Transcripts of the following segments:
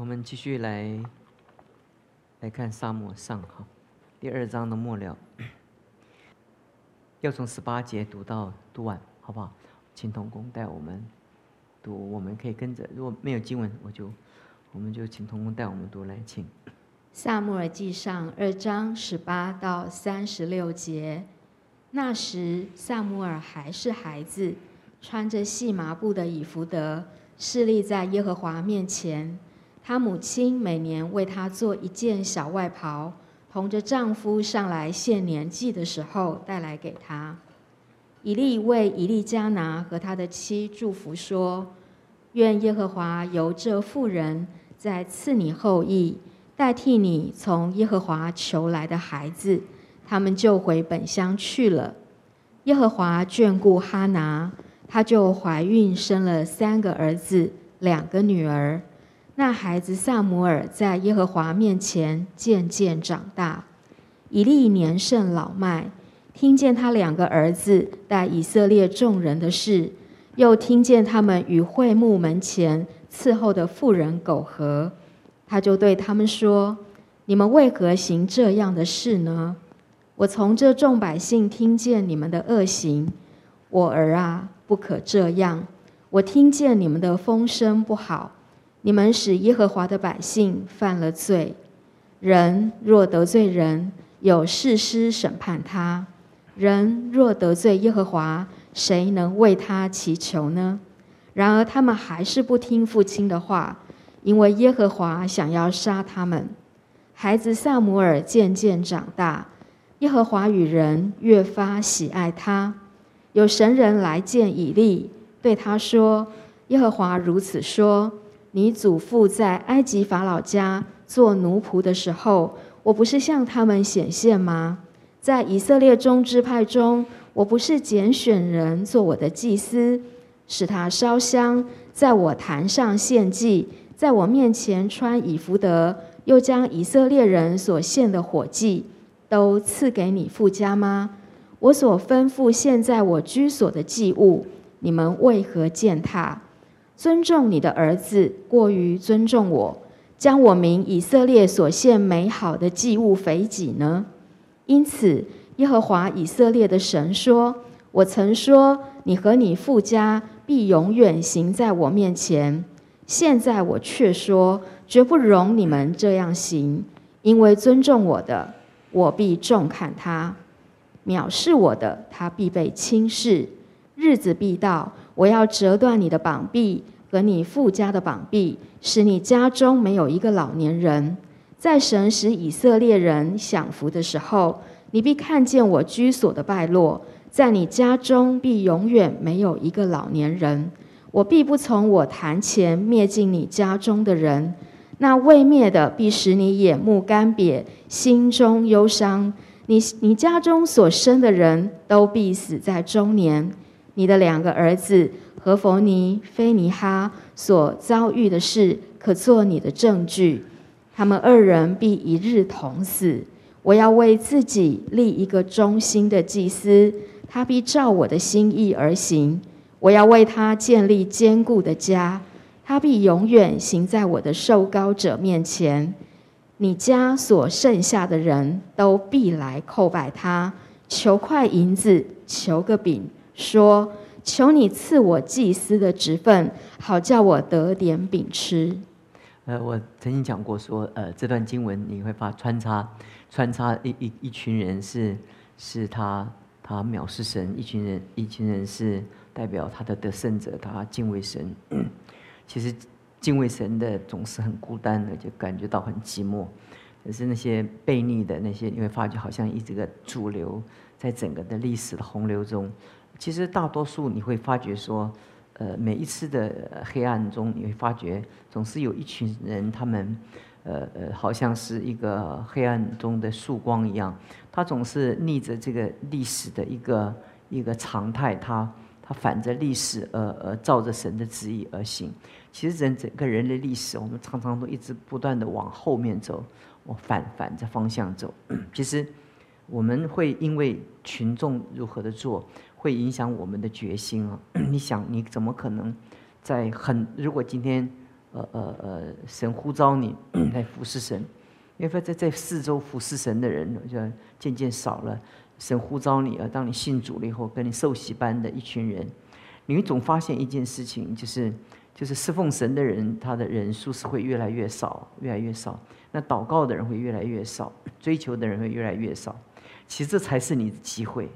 我们继续来来看沙漠上哈，第二章的末了，要从十八节读到读完，好不好？请童工带我们读，我们可以跟着。如果没有经文，我就我们就请童工带我们读来，请。萨母尔记上二章十八到三十六节，那时萨母尔还是孩子，穿着细麻布的以弗德，侍立在耶和华面前。她母亲每年为她做一件小外袍，同着丈夫上来献年祭的时候带来给她。以利为以利加拿和他的妻祝福说：“愿耶和华由这妇人再赐你后裔。”代替你从耶和华求来的孩子，他们就回本乡去了。耶和华眷顾哈拿，她就怀孕生了三个儿子，两个女儿。那孩子萨姆尔在耶和华面前渐渐长大。以利年甚老迈，听见他两个儿子带以色列众人的事，又听见他们与会幕门前伺候的妇人苟合。他就对他们说：“你们为何行这样的事呢？我从这众百姓听见你们的恶行，我儿啊，不可这样。我听见你们的风声不好，你们使耶和华的百姓犯了罪。人若得罪人，有事师审判他；人若得罪耶和华，谁能为他祈求呢？然而他们还是不听父亲的话。”因为耶和华想要杀他们，孩子萨姆尔渐渐长大，耶和华与人越发喜爱他。有神人来见以利，对他说：“耶和华如此说：你祖父在埃及法老家做奴仆的时候，我不是向他们显现吗？在以色列中支派中，我不是拣选人做我的祭司，使他烧香，在我坛上献祭。”在我面前穿以弗德，又将以色列人所献的火祭都赐给你父家吗？我所吩咐现在我居所的祭物，你们为何践踏？尊重你的儿子过于尊重我，将我名以色列所献美好的祭物肥己呢？因此，耶和华以色列的神说：“我曾说，你和你父家必永远行在我面前。”现在我却说，绝不容你们这样行，因为尊重我的，我必重看他；藐视我的，他必被轻视。日子必到，我要折断你的膀臂和你附加的膀臂，使你家中没有一个老年人。在神使以色列人享福的时候，你必看见我居所的败落，在你家中必永远没有一个老年人。我必不从我坛前灭尽你家中的人，那未灭的必使你眼目干瘪，心中忧伤。你你家中所生的人都必死在中年。你的两个儿子何弗尼、菲尼哈所遭遇的事，可做你的证据。他们二人必一日同死。我要为自己立一个忠心的祭司，他必照我的心意而行。我要为他建立坚固的家，他必永远行在我的受膏者面前。你家所剩下的人都必来叩拜他，求块银子，求个饼，说：求你赐我祭司的职分，好叫我得点饼吃。呃，我曾经讲过说，呃，这段经文你会发穿插，穿插一一一群人是是他他藐视神，一群人一群人是。代表他的得胜者，他敬畏神。其实敬畏神的总是很孤单的，就感觉到很寂寞。可是那些悖逆的那些，你会发觉好像一直个主流，在整个的历史的洪流中。其实大多数你会发觉说，呃，每一次的黑暗中，你会发觉总是有一群人，他们，呃呃，好像是一个黑暗中的曙光一样，他总是逆着这个历史的一个一个常态，他。他反着历史，而而照着神的旨意而行。其实人整个人类历史，我们常常都一直不断的往后面走，我反反着方向走。其实我们会因为群众如何的做，会影响我们的决心啊。你想，你怎么可能在很如果今天呃呃呃，神呼召你 来服侍神，因为在在四周服侍神的人就渐渐少了。神呼召你，而当你信主了以后，跟你受洗班的一群人，你总发现一件事情，就是就是侍奉神的人，他的人数是会越来越少，越来越少。那祷告的人会越来越少，追求的人会越来越少。其实这才是你的机会，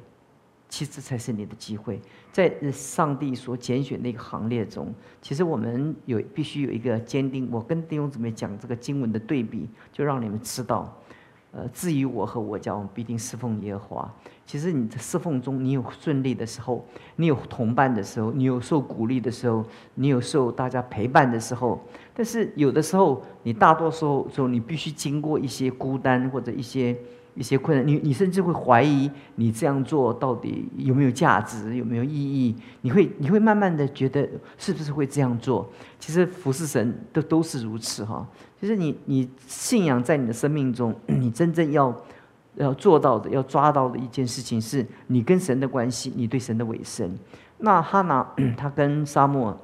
其实这才是你的机会，在上帝所拣选的一个行列中，其实我们有必须有一个坚定。我跟弟兄姊妹讲这个经文的对比，就让你们知道。呃，至于我和我家，我们必定侍奉耶和华。其实你在侍奉中，你有顺利的时候，你有同伴的时候，你有受鼓励的时候，你有受大家陪伴的时候。但是有的时候，你大多数时候，你必须经过一些孤单或者一些。一些困难，你你甚至会怀疑你这样做到底有没有价值，有没有意义？你会你会慢慢的觉得是不是会这样做？其实服侍神都都是如此哈。其实你你信仰在你的生命中，你真正要要做到的、要抓到的一件事情，是你跟神的关系，你对神的委身。那哈拿 他跟沙漠，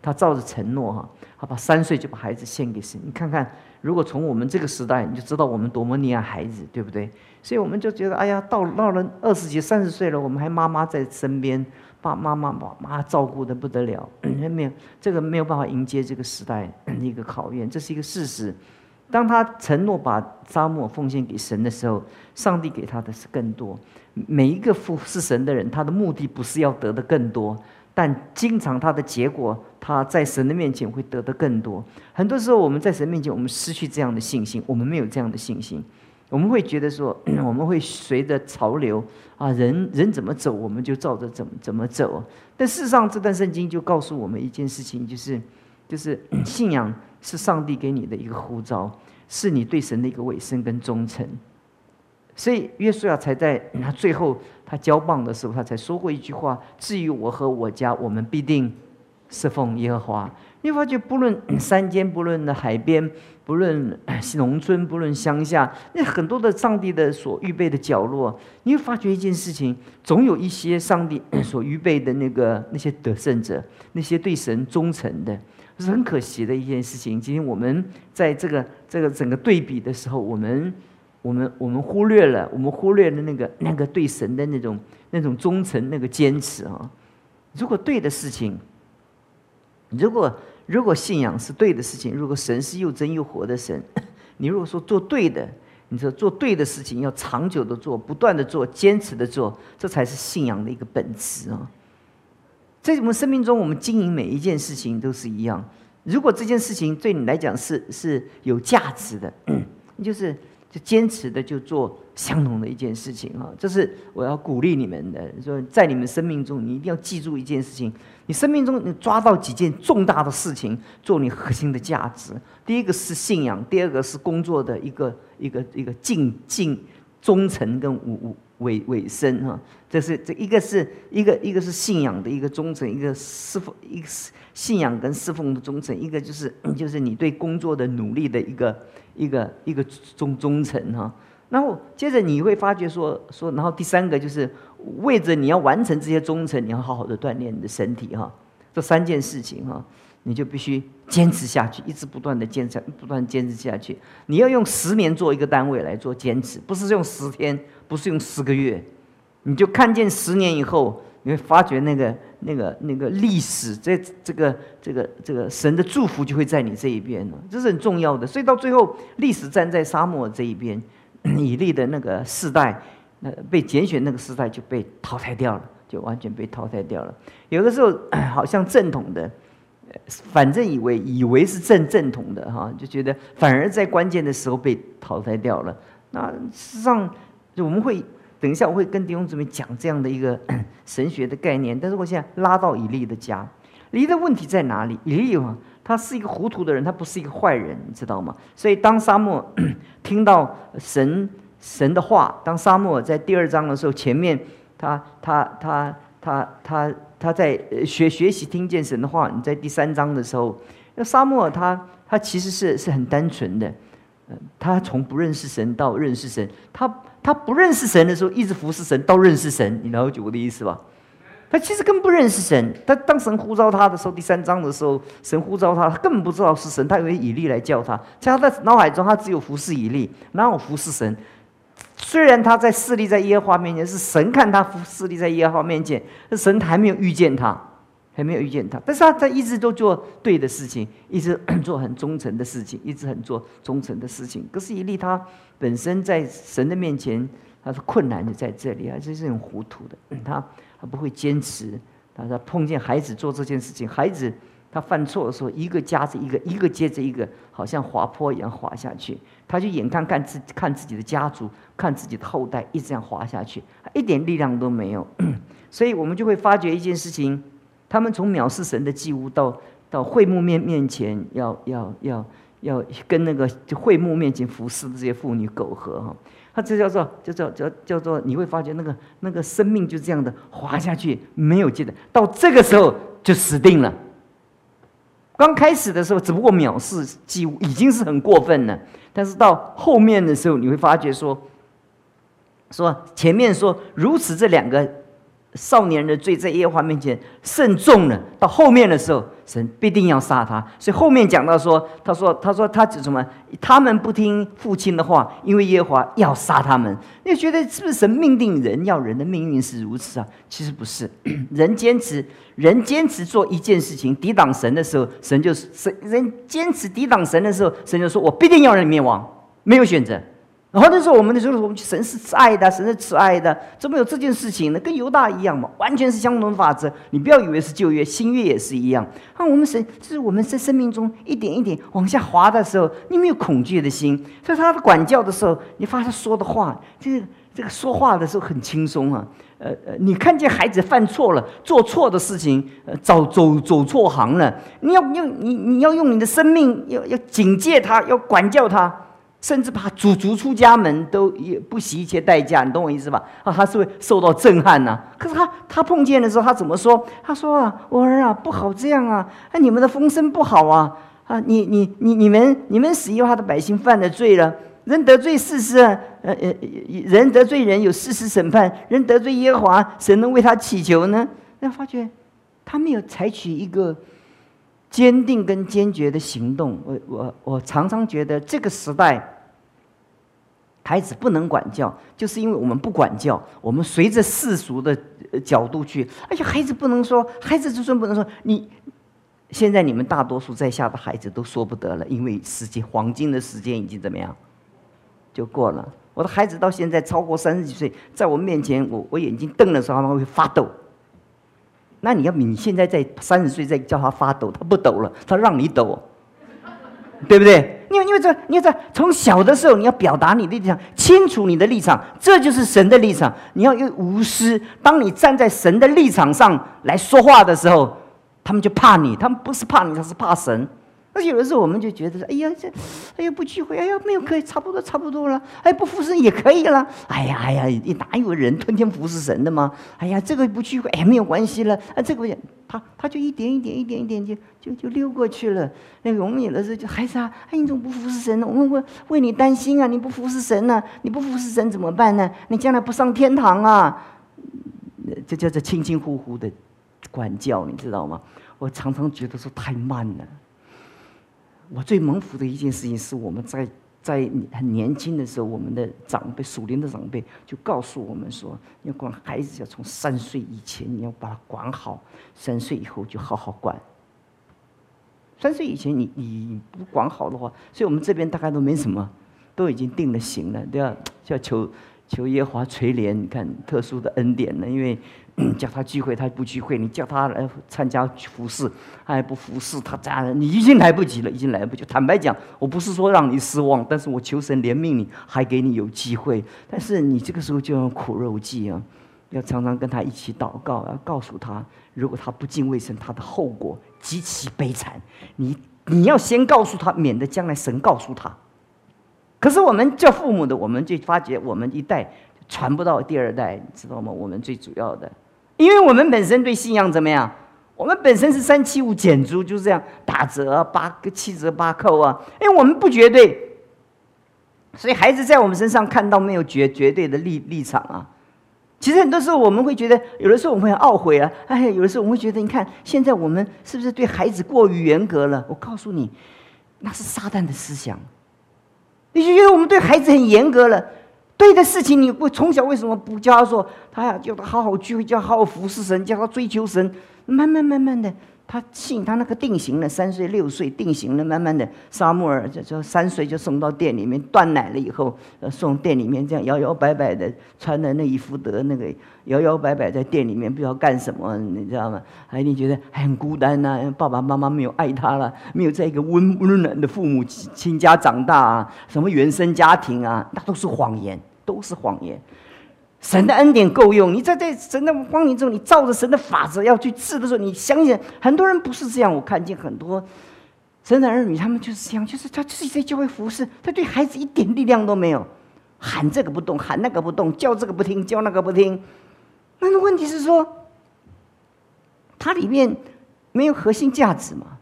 他照着承诺哈，他把三岁就把孩子献给神。你看看。如果从我们这个时代，你就知道我们多么溺爱孩子，对不对？所以我们就觉得，哎呀，到到了二十几、三十岁了，我们还妈妈在身边，爸妈妈妈妈照顾的不得了，没有这个没有办法迎接这个时代一个考验，这是一个事实。当他承诺把沙漠奉献给神的时候，上帝给他的是更多。每一个服侍神的人，他的目的不是要得的更多。但经常他的结果，他在神的面前会得的更多。很多时候我们在神面前，我们失去这样的信心，我们没有这样的信心，我们会觉得说，我们会随着潮流啊，人人怎么走，我们就照着怎么怎么走。但事实上，这段圣经就告诉我们一件事情，就是就是 信仰是上帝给你的一个呼召，是你对神的一个委身跟忠诚。所以约书亚才在 他最后他交棒的时候，他才说过一句话：“至于我和我家，我们必定侍奉耶和华。”你发觉，不论 山间，不论的海边，不论农村，不论乡下，那很多的上帝的所预备的角落，你会发觉一件事情：总有一些上帝 所预备的那个那些得胜者，那些对神忠诚的，是很可惜的一件事情。今天我们在这个这个整个对比的时候，我们。我们我们忽略了，我们忽略了那个那个对神的那种那种忠诚，那个坚持啊！如果对的事情，如果如果信仰是对的事情，如果神是又真又活的神，你如果说做对的，你说做对的事情，要长久的做，不断的做，坚持的做，这才是信仰的一个本质啊！在我们生命中，我们经营每一件事情都是一样。如果这件事情对你来讲是是有价值的，就是。就坚持的就做相同的一件事情啊！这是我要鼓励你们的。说在你们生命中，你一定要记住一件事情：你生命中你抓到几件重大的事情，做你核心的价值。第一个是信仰，第二个是工作的一个一个一个敬敬忠诚跟委委委身哈。这是这一个是一个一个是信仰的一个忠诚，一个侍奉一个信仰跟侍奉的忠诚，一个就是 就是你对工作的努力的一个。一个一个忠忠诚哈，然后接着你会发觉说说，然后第三个就是为着你要完成这些忠诚，你要好好的锻炼你的身体哈，这三件事情哈，你就必须坚持下去，一直不断的坚持，不断坚持下去。你要用十年做一个单位来做坚持，不是用十天，不是用十个月，你就看见十年以后。你会发觉那个、那个、那个历史，这、这个、这个、这个神的祝福就会在你这一边了，这是很重要的。所以到最后，历史站在沙漠这一边，以利的那个世代，那被拣选那个时代就被淘汰掉了，就完全被淘汰掉了。有的时候好像正统的，反正以为以为是正正统的哈，就觉得反而在关键的时候被淘汰掉了。那事实上，我们会。等一下，我会跟弟兄姊妹讲这样的一个 神学的概念。但是我现在拉到以利的家，以利的问题在哪里？以利啊，他是一个糊涂的人，他不是一个坏人，你知道吗？所以当沙漠 听到神神的话，当沙漠在第二章的时候，前面他他他他他他在学学习听见神的话。你在第三章的时候，那沙漠他他其实是是很单纯的，他从不认识神到认识神，他。他不认识神的时候，一直服侍神到认识神，你了解我的意思吧？他其实根本不认识神。他当神呼召他的时候，第三章的时候，神呼召他，他根本不知道是神，他以为以利来叫他，在他的脑海中，他只有服侍以利，哪有服侍神？虽然他在势力在耶和华面前，是神看他势力在耶和华面前，是神还没有遇见他，还没有遇见他。但是他他一直都做对的事情，一直 做很忠诚的事情，一直很做忠诚的事情。可是以利他本身在神的面前，他是困难的在这里，而且是很糊涂的。他他不会坚持，他他碰见孩子做这件事情，孩子。他犯错的时候，一个夹着一个，一个接着一个，好像滑坡一样滑下去。他就眼看看自看自己的家族，看自己的后代一直这样滑下去，一点力量都没有。所以我们就会发觉一件事情：他们从藐视神的祭物到到会幕面面前，要要要要跟那个就会幕面前服侍的这些妇女苟合哈。他这叫做叫做叫叫做，你会发觉那个那个生命就这样的滑下去，没有记得到这个时候就死定了。刚开始的时候，只不过藐视几乎已经是很过分了。但是到后面的时候，你会发觉说，说前面说如此这两个。少年人的罪在耶和华面前慎重了。到后面的时候，神必定要杀他。所以后面讲到说，他说，他说他指什么？他们不听父亲的话，因为耶和华要杀他们。你觉得是不是神命定人要人的命运是如此啊？其实不是，人坚持，人坚持做一件事情抵挡神的时候，神就神人坚持抵挡神的时候，神就说我必定要人灭亡，没有选择。然后那时候，我们的时候，我们神是慈爱的，神是慈爱的，怎么有这件事情呢？跟犹大一样嘛，完全是相同的法则。你不要以为是旧约，新约也是一样。啊，我们神就是我们在生命中一点一点往下滑的时候，你没有恐惧的心。所以他的管教的时候，你发现他说的话，这个这个说话的时候很轻松啊。呃呃，你看见孩子犯错了，做错的事情，呃，走走走错行了，你要用你你要用你的生命，要要警戒他，要管教他。甚至把逐逐出家门都也不惜一切代价，你懂我意思吧？啊，他是会受到震撼呐。可是他他碰见的时候，他怎么说？他说啊，我儿啊，不好这样啊！啊，你们的风声不好啊！啊，你你你你们你们使耶和华的百姓犯了罪了。人得罪事实，呃呃，人得罪人有事实审判。人得罪耶和华，谁能为他祈求呢？那发觉他没有采取一个。坚定跟坚决的行动，我我我常常觉得这个时代，孩子不能管教，就是因为我们不管教，我们随着世俗的角度去。而且孩子不能说，孩子就算不能说，你现在你们大多数在下的孩子都说不得了，因为时间黄金的时间已经怎么样，就过了。我的孩子到现在超过三十几岁，在我面前，我我眼睛瞪的时候，他们会发抖。那你要你现在在三十岁再叫他发抖，他不抖了，他让你抖，对不对？因为因为这，因为这从小的时候你要表达你的立场，清楚你的立场，这就是神的立场。你要用无私，当你站在神的立场上来说话的时候，他们就怕你，他们不是怕你，他是怕神。那有的时候我们就觉得说，哎呀，这，哎呀不聚会，哎呀没有可以，差不多差不多了，哎不服侍也可以了，哎呀哎呀，哪有人天天服侍神的吗？哎呀这个不聚会，哎没有关系了，啊这个他他就一点一点一点一点就就就溜过去了。那我们有的时候就孩子啊，哎你怎么不服侍神呢？我们为为你担心啊，你不服侍神呢？你不服侍神怎么办呢？你将来不上天堂啊？这叫做轻轻呼呼的管教，你知道吗？我常常觉得说太慢了。我最蒙福的一件事情是，我们在在很年轻的时候，我们的长辈、属灵的长辈就告诉我们说，要管孩子，要从三岁以前你要把他管好，三岁以后就好好管。三岁以前你你不管好的话，所以我们这边大概都没什么，都已经定了型了，都要要求求耶华垂怜，你看特殊的恩典呢，因为。叫他聚会，他不聚会；你叫他来参加服饰，他也不服侍。他这样，你已经来不及了，已经来不及。坦白讲，我不是说让你失望，但是我求神怜悯你，还给你有机会。但是你这个时候就要苦肉计啊，要常常跟他一起祷告，要告诉他，如果他不敬畏神，他的后果极其悲惨。你你要先告诉他，免得将来神告诉他。可是我们叫父母的，我们就发觉我们一代传不到第二代，你知道吗？我们最主要的。因为我们本身对信仰怎么样？我们本身是三七五减租，就是这样打折八个七折八扣啊。因为我们不绝对，所以孩子在我们身上看到没有绝绝对的立立场啊。其实很多时候我们会觉得，有的时候我们会懊悔啊，哎，有的时候我们会觉得，你看现在我们是不是对孩子过于严格了？我告诉你，那是撒旦的思想。你就觉得我们对孩子很严格了，对的事情你不从小为什么不教他说，他呀叫他好好聚会，叫他好好服侍神，叫他追求神，慢慢慢慢的。他信他那个定型了，三岁六岁定型了，慢慢的，沙穆尔就就三岁就送到店里面断奶了以后，送店里面这样摇摇摆摆的穿的那一副德那个摇摇摆摆在店里面不知道干什么，你知道吗？还你觉得很孤单呐，爸爸妈妈没有爱他了，没有在一个温温暖的父母亲家长大啊，什么原生家庭啊，那都是谎言，都是谎言。神的恩典够用，你在在神的光明中，你照着神的法则要去治的时候，你相信很多人不是这样。我看见很多神的儿女，他们就是这样，就是他自己在教会服侍，他对孩子一点力量都没有，喊这个不动，喊那个不动，叫这个不听，叫那个不听。那问题是说，它里面没有核心价值嘛？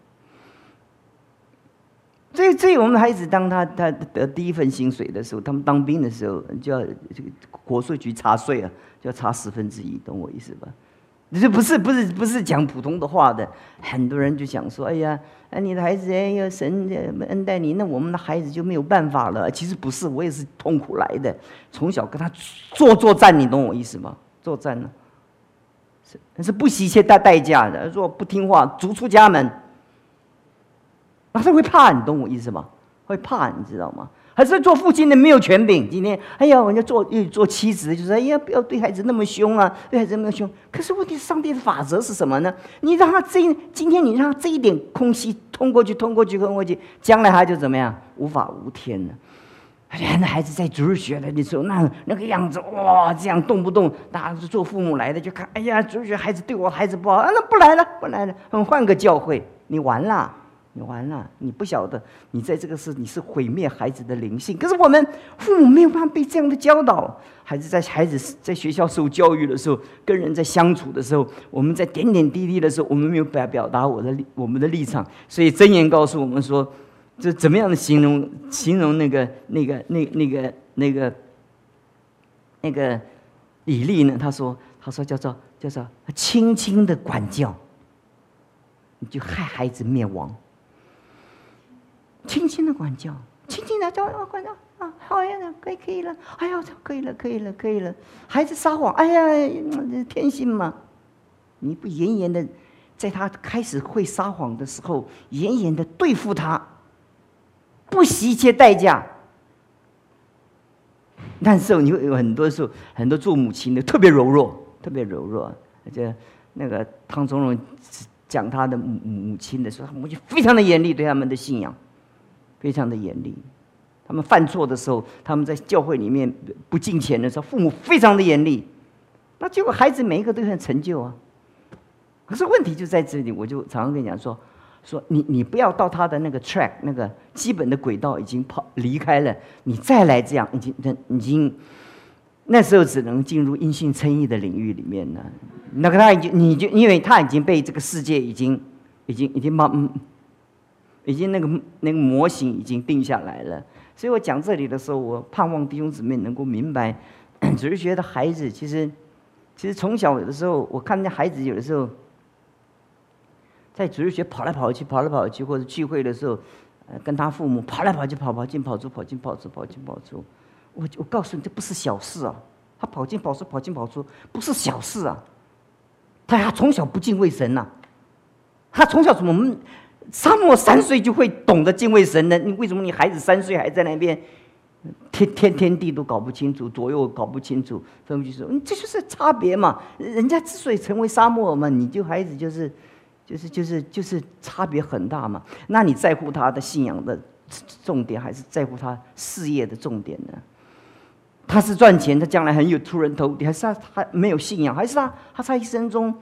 所以，所以我们孩子当他他得第一份薪水的时候，他们当兵的时候就要这个国税局查税啊，就要查十分之一，懂我意思吧？你这不是不是不是讲普通的话的，很多人就想说，哎呀，哎你的孩子哎呀神恩待你，那我们的孩子就没有办法了。其实不是，我也是痛苦来的，从小跟他做作战，你懂我意思吗？作战呢，是是不惜一切代代价的，说不听话，逐出家门。他是会怕，你懂我意思吗？会怕，你知道吗？还是做父亲的没有权柄。今天，哎呀，我要做做妻子，就是哎呀，不要对孩子那么凶啊，对孩子那么凶。可是问题，上帝的法则是什么呢？你让他这今天，你让他这一点空隙通过去，通过去，通过去，将来他就怎么样？无法无天了。哎，那孩子在主日学的时候，那那个样子，哇，这样动不动，大家做父母来的就看，哎呀，主日学孩子对我孩子不好，啊，那不来了，不来了，嗯，换个教会，你完了。你完了，你不晓得，你在这个事你是毁灭孩子的灵性。可是我们父母没有办法被这样的教导，孩子在孩子在学校受教育的时候，跟人在相处的时候，我们在点点滴滴的时候，我们没有表表达我的我们的立场。所以真言告诉我们说，这怎么样的形容形容那个那个那那个那个那个比例呢？他说他说叫做叫做轻轻的管教，你就害孩子灭亡。轻轻的管教，轻轻的教，管教啊，好呀，可以可以了，哎呀，可以了，可以了，可以了。孩子撒谎，哎呀，天性嘛。你不严严的，在他开始会撒谎的时候，严严的对付他，不惜一切代价。那时候你会有很多时候，很多做母亲的特别柔弱，特别柔弱。而且那个汤宗荣讲他的母母亲的时候，母亲非常的严厉对他们的信仰。非常的严厉，他们犯错的时候，他们在教会里面不敬虔的时候，父母非常的严厉，那结果孩子每一个都很成就啊。可是问题就在这里，我就常常跟你讲说，说你你不要到他的那个 track 那个基本的轨道已经跑离开了，你再来这样已经已经那时候只能进入阴性称义的领域里面了。那个他已经你就因为他已经被这个世界已经已经已经嗯。已经那个那个模型已经定下来了，所以我讲这里的时候，我盼望弟兄姊妹能够明白，只是觉得孩子其实，其实从小有的时候，我看见孩子有的时候，在主日学跑来跑去，跑来跑去，或者聚会的时候，呃，跟他父母跑来跑去，跑跑进跑出，跑进跑出，跑进跑出。我我告诉你，这不是小事啊！他跑进跑出，跑进跑出，不是小事啊！他他从小不敬畏神呐，他从小怎么？沙漠三岁就会懂得敬畏神呢？你为什么你孩子三岁还在那边，天天天地都搞不清楚，左右搞不清楚，分不清楚？这就是差别嘛？人家之所以成为沙漠嘛，你就孩子就是，就是就是就是差别很大嘛。那你在乎他的信仰的重点，还是在乎他事业的重点呢？他是赚钱，他将来很有出人头地，还是他他没有信仰，还是他他在一生中？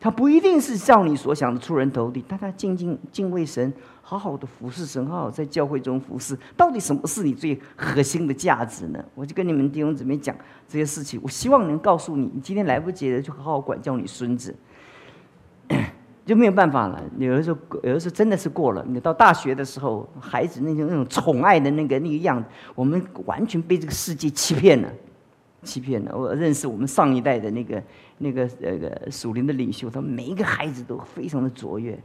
他不一定是照你所想的出人头地，但他敬敬敬畏神，好好的服侍神，好好在教会中服侍。到底什么是你最核心的价值呢？我就跟你们弟兄姊妹讲这些事情。我希望能告诉你，你今天来不及了，就好好管教你孙子，就没有办法了。有的时候，有的时候真的是过了。你到大学的时候，孩子那种那种宠爱的那个那个样子，我们完全被这个世界欺骗了。欺骗了。我认识我们上一代的那个那个那个属灵的领袖，他们每一个孩子都非常的卓越，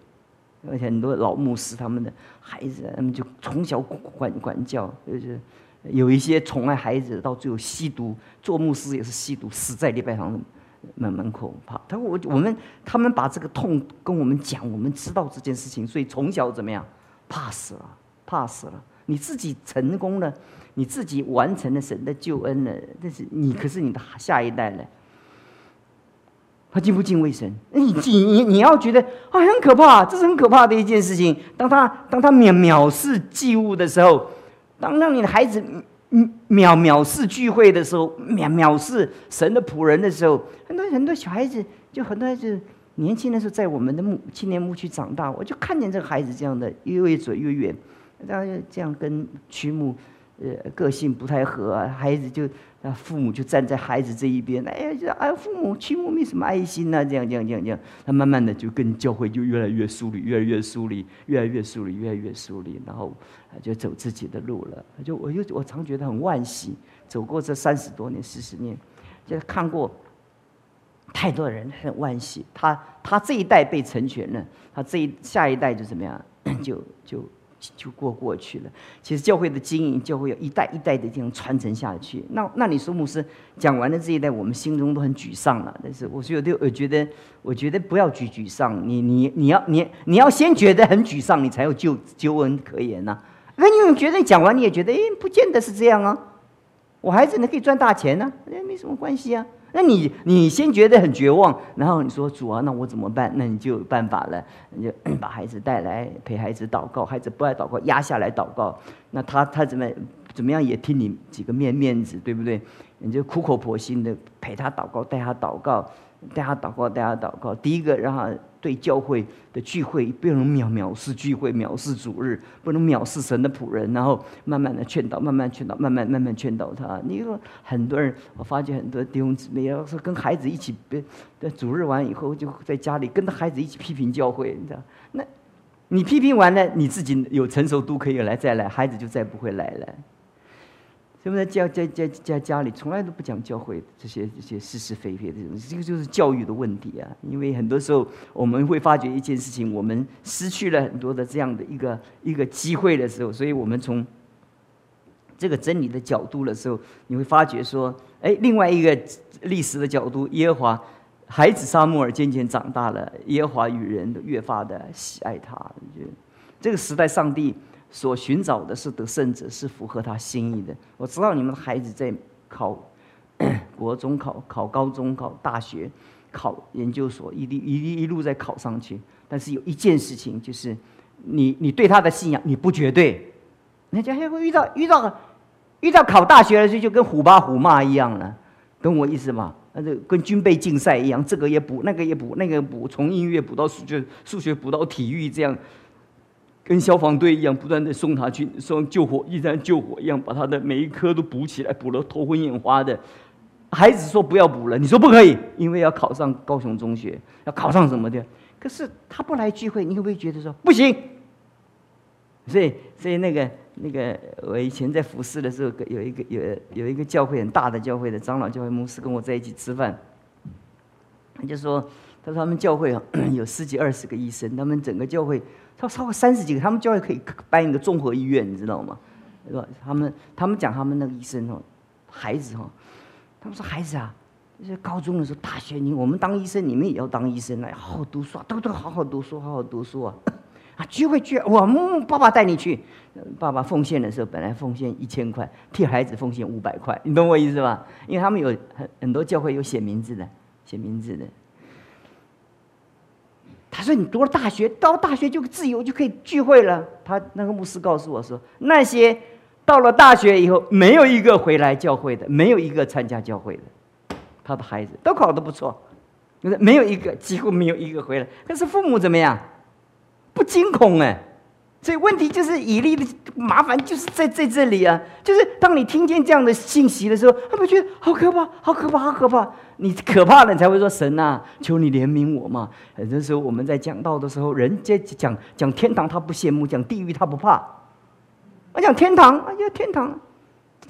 而且很多老牧师他们的孩子，他们就从小管管教，就是有一些宠爱孩子，到最后吸毒，做牧师也是吸毒，死在礼拜堂门门口。怕他我我们他们把这个痛跟我们讲，我们知道这件事情，所以从小怎么样，怕死了，怕死了。你自己成功了，你自己完成了神的救恩了，但是你可是你的下一代呢？他敬不敬畏神？你你你你要觉得啊很可怕，这是很可怕的一件事情。当他当他藐藐视祭物的时候，当让你的孩子藐藐视聚会的时候，藐藐视神的仆人的时候，很多很多小孩子就很多孩子年轻的时候在我们的牧青年牧区长大，我就看见这个孩子这样的越走越远。大家这样跟曲目，个性不太合，孩子就，父母就站在孩子这一边，哎呀，就哎，父母曲目没什么爱心呐，这样这样这样这样，他慢慢的就跟教会就越来越疏离，越来越疏离，越来越疏离，越来越疏离，然后就走自己的路了。就我就我常觉得很惋惜，走过这三十多年、四十年，就看过太多人，很惋惜。他他这一代被成全了，他这一下一代就怎么样，就就。就过过去了。其实教会的经营，教会有一代一代的这样传承下去。那那你说牧师讲完了这一代，我们心中都很沮丧了。但是我说有的，我觉得，我觉得不要沮沮丧。你你你要你你要先觉得很沮丧，你才有救救恩可言呐。那你觉得讲完你也觉得，哎，不见得是这样啊。我孩子呢可以赚大钱呢，哎，没什么关系啊。那你你先觉得很绝望，然后你说主啊，那我怎么办？那你就有办法了，你就 把孩子带来陪孩子祷告，孩子不爱祷告，压下来祷告。那他他怎么怎么样也听你几个面面子，对不对？你就苦口婆心的陪他祷告，带他祷告。大家祷告，大家祷告。第一个，让他对教会的聚会不能藐藐视聚会，藐视主日，不能藐视神的仆人。然后慢慢的劝导，慢慢劝导，慢慢慢慢劝导他。你说很多人，我发觉很多弟兄姊妹要是跟孩子一起，在主日完以后就在家里跟着孩子一起批评教会，你知道？那你批评完了，你自己有成熟度可以来再来，孩子就再不会来了。是不是教在在在家里从来都不讲教会这些这些是是非非的这种，这个就是教育的问题啊！因为很多时候我们会发觉一件事情，我们失去了很多的这样的一个一个机会的时候，所以我们从这个真理的角度的时候，你会发觉说，哎，另外一个历史的角度，耶和华孩子沙漠尔渐渐长大了，耶和华与人越发的喜爱他，就这个时代上帝。所寻找的是得胜者，是符合他心意的。我知道你们的孩子在考 国中、考考高中、考大学、考研究所，一定一一一路在考上去。但是有一件事情，就是你你对他的信仰你不绝对，那将来会遇到遇到遇到考大学的时候，就跟虎爸虎妈一样了，懂我意思吗？那就跟军备竞赛一样，这个也补，那个也补，那个补，从音乐补到数学，数学补到体育，这样。跟消防队一样，不断的送他去送救火，一战救火一样，把他的每一科都补起来，补得头昏眼花的。孩子说不要补了，你说不可以，因为要考上高雄中学，要考上什么的。可是他不来聚会，你会不会觉得说不行？所以，所以那个那个，我以前在服侍的时候，有一个有有一个教会很大的教会的长老教会牧师跟我在一起吃饭，他就说，他说他们教会啊 有十几二十个医生，他们整个教会。他超过三十几个，他们教会可以办一个综合医院，你知道吗？对吧？他们他们讲他们那个医生哦，孩子哈，他们说孩子啊，就是高中的时候、大学，你我们当医生，你们也要当医生来好好读书啊，都都好好读书，好好读书啊！啊，聚会聚，我们爸爸带你去，爸爸奉献的时候本来奉献一千块，替孩子奉献五百块，你懂我意思吧？因为他们有很很多教会有写名字的，写名字的。他说：“你读了大学，到大学就自由，就可以聚会了。”他那个牧师告诉我说：“那些到了大学以后，没有一个回来教会的，没有一个参加教会的。他的孩子都考得不错，没有一个，几乎没有一个回来。可是父母怎么样？不惊恐哎。”所以问题就是以利的麻烦就是在在这里啊，就是当你听见这样的信息的时候，他们觉得好可怕，好可怕，好可怕。你可怕了，你才会说神呐，求你怜悯我嘛。很多时候我们在讲道的时候，人家讲讲天堂他不羡慕，讲地狱他不怕。我讲天堂，哎呀天堂，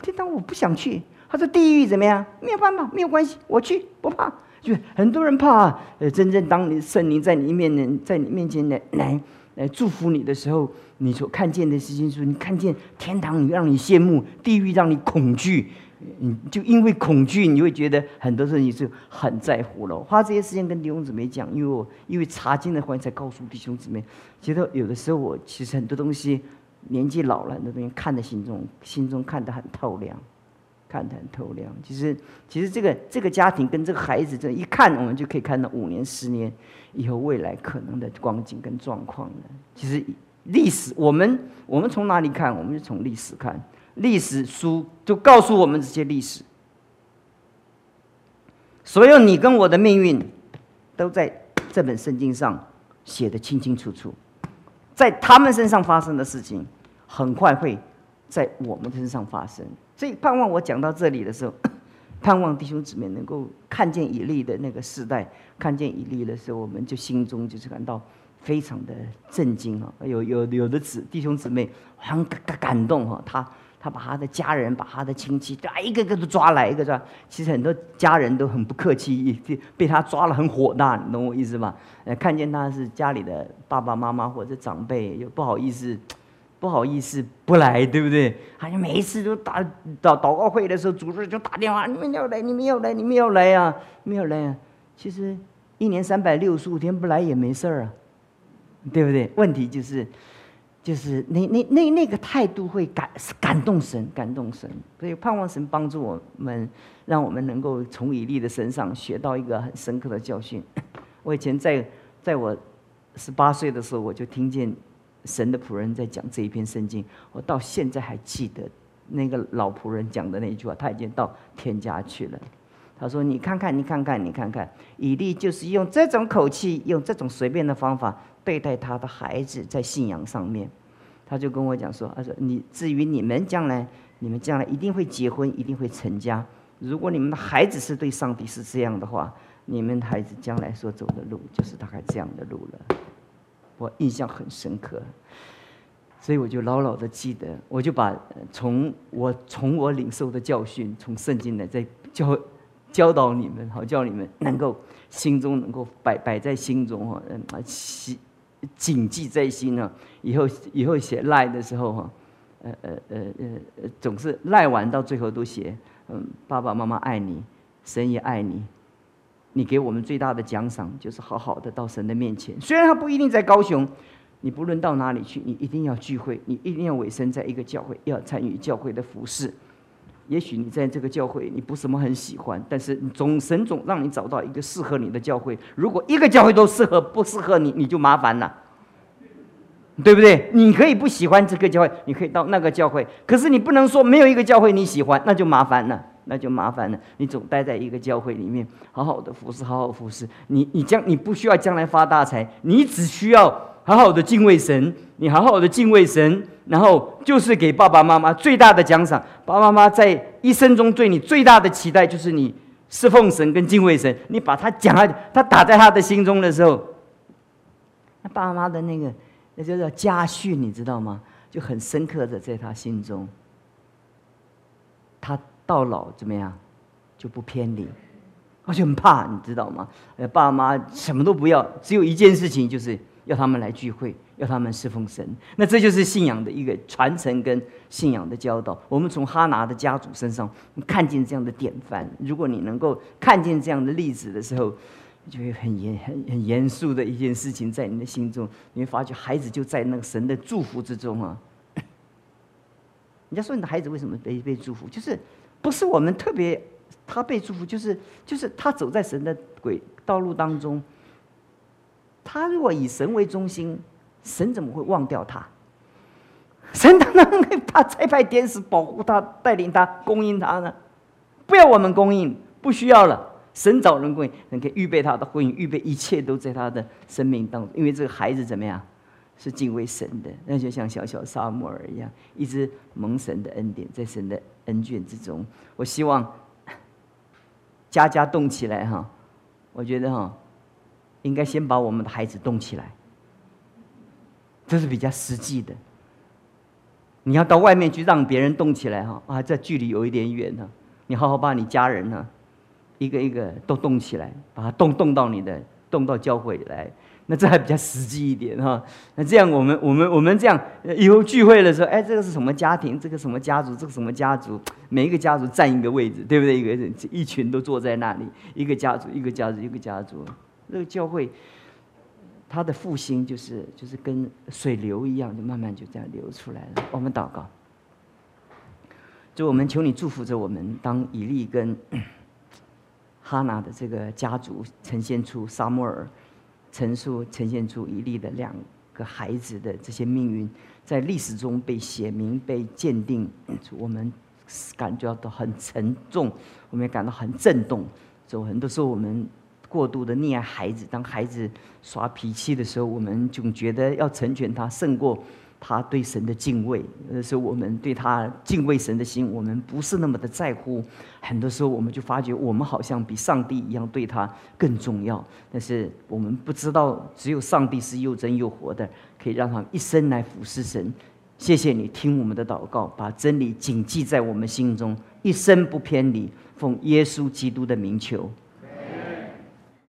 天堂我不想去。他说地狱怎么样？没有办法，没有关系，我去，不怕。就很多人怕，呃，真正当你圣灵在你面前，在你面前来来来祝福你的时候，你所看见的事情是，你看见天堂，你让你羡慕；地狱让你恐惧。你就因为恐惧，你会觉得很多事情是很在乎了。花这些时间跟弟兄姊妹讲，因为我因为查经的环才告诉弟兄姊妹，觉得有的时候我其实很多东西年纪老了，很多东西看得心中心中看得很透亮。看得很透亮。其实，其实这个这个家庭跟这个孩子，这一看，我们就可以看到五年、十年以后未来可能的光景跟状况了。其实历史，我们我们从哪里看？我们就从历史看。历史书就告诉我们这些历史。所有你跟我的命运，都在这本圣经上写的清清楚楚。在他们身上发生的事情，很快会在我们身上发生。所以盼望我讲到这里的时候，盼望弟兄姊妹能够看见以利的那个时代，看见以利的时候，我们就心中就是感到非常的震惊啊！有有有的子弟兄姊妹很感感动哈，他他把他的家人、把他的亲戚，啊一个个都抓来，一个抓。其实很多家人都很不客气，被被他抓了很火大，你懂我意思吗？呃，看见他是家里的爸爸妈妈或者长辈，又不好意思。不好意思，不来，对不对？好像每一次都打祷祷告会的时候，主日就打电话：“你们要来，你们要来，你们要来啊，没有来啊。”其实一年三百六十五天不来也没事儿啊，对不对？问题就是，就是那那那那个态度会感感动神，感动神。所以盼望神帮助我们，让我们能够从以利的身上学到一个很深刻的教训。我以前在在我十八岁的时候，我就听见。神的仆人在讲这一篇圣经，我到现在还记得那个老仆人讲的那句话。他已经到天家去了。他说：“你看看，你看看，你看看，以利就是用这种口气，用这种随便的方法对待他的孩子，在信仰上面。”他就跟我讲说：“他说你至于你们将来，你们将来一定会结婚，一定会成家。如果你们的孩子是对上帝是这样的话，你们孩子将来所走的路就是大概这样的路了。”我印象很深刻，所以我就牢牢的记得，我就把从我从我领受的教训，从圣经来在教教导你们，好叫你们能够心中能够摆摆在心中哈，嗯，记谨记在心呢。以后以后写赖的时候哈，呃呃呃呃，总是赖完到最后都写，嗯，爸爸妈妈爱你，神也爱你。你给我们最大的奖赏，就是好好的到神的面前。虽然他不一定在高雄，你不论到哪里去，你一定要聚会，你一定要委身在一个教会，要参与教会的服饰。也许你在这个教会你不什么很喜欢，但是总神总让你找到一个适合你的教会。如果一个教会都适合不适合你，你就麻烦了，对不对？你可以不喜欢这个教会，你可以到那个教会，可是你不能说没有一个教会你喜欢，那就麻烦了。那就麻烦了。你总待在一个教会里面，好好的服侍，好好服侍。你你将你不需要将来发大财，你只需要好好的敬畏神。你好好的敬畏神，然后就是给爸爸妈妈最大的奖赏。爸爸妈妈在一生中对你最大的期待，就是你侍奉神跟敬畏神。你把他讲啊，他打在他的心中的时候，那爸妈妈的那个那就叫家训，你知道吗？就很深刻的在他心中，他。到老怎么样，就不偏离，而且很怕，你知道吗？呃，爸妈什么都不要，只有一件事情，就是要他们来聚会，要他们侍奉神。那这就是信仰的一个传承跟信仰的教导。我们从哈拿的家族身上看见这样的典范。如果你能够看见这样的例子的时候，就会很严、很很严肃的一件事情在你的心中，你会发觉孩子就在那个神的祝福之中啊。人家说你的孩子为什么被被祝福，就是。不是我们特别，他被祝福，就是就是他走在神的轨道路当中。他如果以神为中心，神怎么会忘掉他？神当然会把差派天使保护他、带领他、供应他呢。不要我们供应，不需要了。神找人供应，能给预备他的婚姻，预备一切都在他的生命当中。因为这个孩子怎么样？是敬畏神的，那就像小小沙漠尔一样，一直蒙神的恩典，在神的恩眷之中。我希望家家动起来哈，我觉得哈，应该先把我们的孩子动起来，这是比较实际的。你要到外面去让别人动起来哈，啊，这距离有一点远呢。你好好把你家人呢，一个一个都动起来，把它动动到你的，动到教会来。那这还比较实际一点哈。那这样我们我们我们这样以后聚会的时候，哎，这个是什么家庭？这个什么家族？这个什么家族？每一个家族占一个位置，对不对？一个人一群都坐在那里，一个家族，一个家族，一个家族。这个教会，它的复兴就是就是跟水流一样，就慢慢就这样流出来了。我们祷告，就我们求你祝福着我们，当以利跟 哈拿的这个家族呈现出沙摩尔。陈述呈现出一例的两个孩子的这些命运，在历史中被写明、被鉴定，我们感觉到很沉重，我们也感到很震动。就很多时候，我们过度的溺爱孩子，当孩子耍脾气的时候，我们总觉得要成全他，胜过。他对神的敬畏，那时候我们对他敬畏神的心，我们不是那么的在乎。很多时候，我们就发觉我们好像比上帝一样对他更重要。但是我们不知道，只有上帝是又真又活的，可以让他一生来服侍神。谢谢你听我们的祷告，把真理谨记在我们心中，一生不偏离。奉耶稣基督的名求，